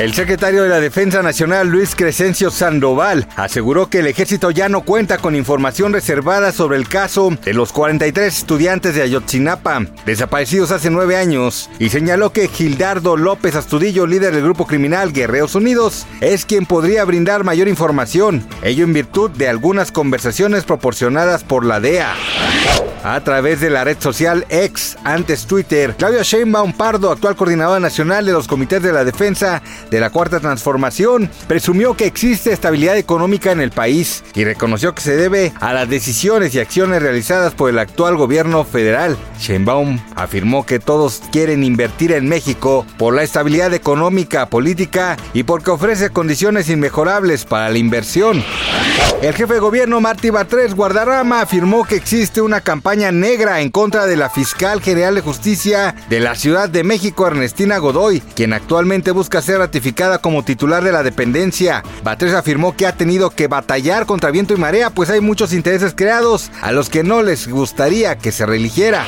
El secretario de la Defensa Nacional, Luis Crescencio Sandoval, aseguró que el ejército ya no cuenta con información reservada sobre el caso de los 43 estudiantes de Ayotzinapa, desaparecidos hace nueve años, y señaló que Gildardo López Astudillo, líder del grupo criminal Guerreros Unidos, es quien podría brindar mayor información, ello en virtud de algunas conversaciones proporcionadas por la DEA. A través de la red social X, antes Twitter, Claudia Sheinbaum Pardo, actual coordinadora nacional de los comités de la defensa de la Cuarta Transformación, presumió que existe estabilidad económica en el país y reconoció que se debe a las decisiones y acciones realizadas por el actual gobierno federal. Sheinbaum afirmó que todos quieren invertir en México por la estabilidad económica, política y porque ofrece condiciones inmejorables para la inversión. El jefe de gobierno Martí Batres Guardarrama afirmó que existe una campaña negra en contra de la fiscal general de justicia de la Ciudad de México, Ernestina Godoy, quien actualmente busca ser ratificada como titular de la dependencia. Batres afirmó que ha tenido que batallar contra viento y marea, pues hay muchos intereses creados a los que no les gustaría que se religiera.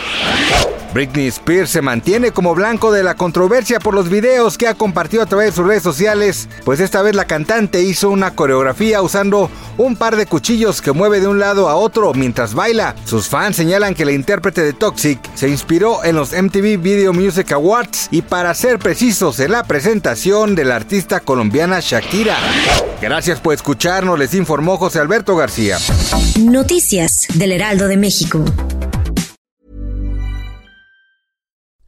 Britney Spears se mantiene como blanco de la controversia por los videos que ha compartido a través de sus redes sociales, pues esta vez la cantante hizo una coreografía usando un par de cuchillos que mueve de un lado a otro mientras baila. Sus fans señalan que la intérprete de Toxic se inspiró en los MTV Video Music Awards y para ser precisos en la presentación de la artista colombiana Shakira. Gracias por escucharnos, les informó José Alberto García. Noticias del Heraldo de México.